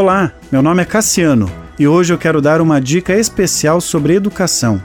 Olá, meu nome é Cassiano e hoje eu quero dar uma dica especial sobre educação.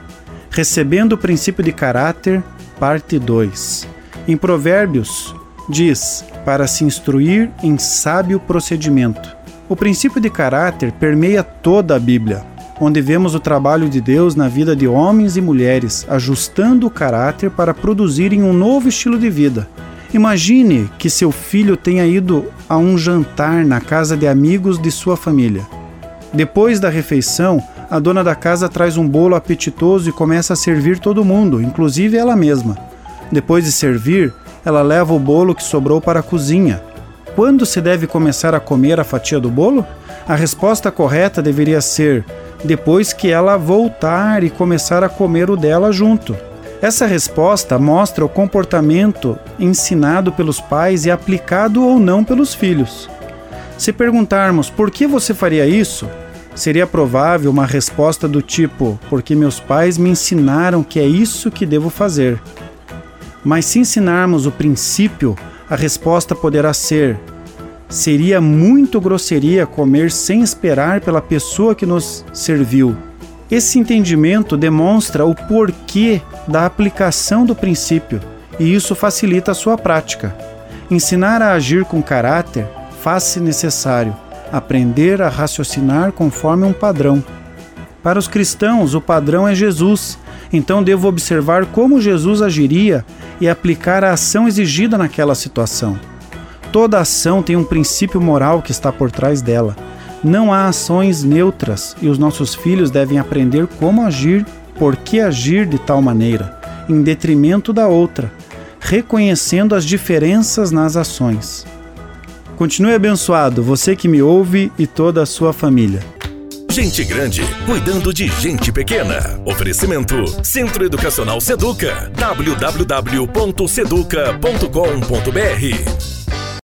Recebendo o princípio de caráter, parte 2. Em Provérbios, diz: para se instruir em sábio procedimento. O princípio de caráter permeia toda a Bíblia, onde vemos o trabalho de Deus na vida de homens e mulheres, ajustando o caráter para produzirem um novo estilo de vida. Imagine que seu filho tenha ido a um jantar na casa de amigos de sua família. Depois da refeição, a dona da casa traz um bolo apetitoso e começa a servir todo mundo, inclusive ela mesma. Depois de servir, ela leva o bolo que sobrou para a cozinha. Quando se deve começar a comer a fatia do bolo? A resposta correta deveria ser depois que ela voltar e começar a comer o dela junto. Essa resposta mostra o comportamento ensinado pelos pais e aplicado ou não pelos filhos. Se perguntarmos por que você faria isso, Seria provável uma resposta do tipo: porque meus pais me ensinaram que é isso que devo fazer. Mas se ensinarmos o princípio, a resposta poderá ser: seria muito grosseria comer sem esperar pela pessoa que nos serviu. Esse entendimento demonstra o porquê da aplicação do princípio e isso facilita a sua prática. Ensinar a agir com caráter faz-se necessário aprender a raciocinar conforme um padrão. Para os cristãos, o padrão é Jesus, então devo observar como Jesus agiria e aplicar a ação exigida naquela situação. Toda ação tem um princípio moral que está por trás dela. Não há ações neutras e os nossos filhos devem aprender como agir, por que agir de tal maneira, em detrimento da outra, reconhecendo as diferenças nas ações. Continue abençoado, você que me ouve e toda a sua família. Gente grande cuidando de gente pequena. Oferecimento Centro Educacional Seduca. www.seduca.com.br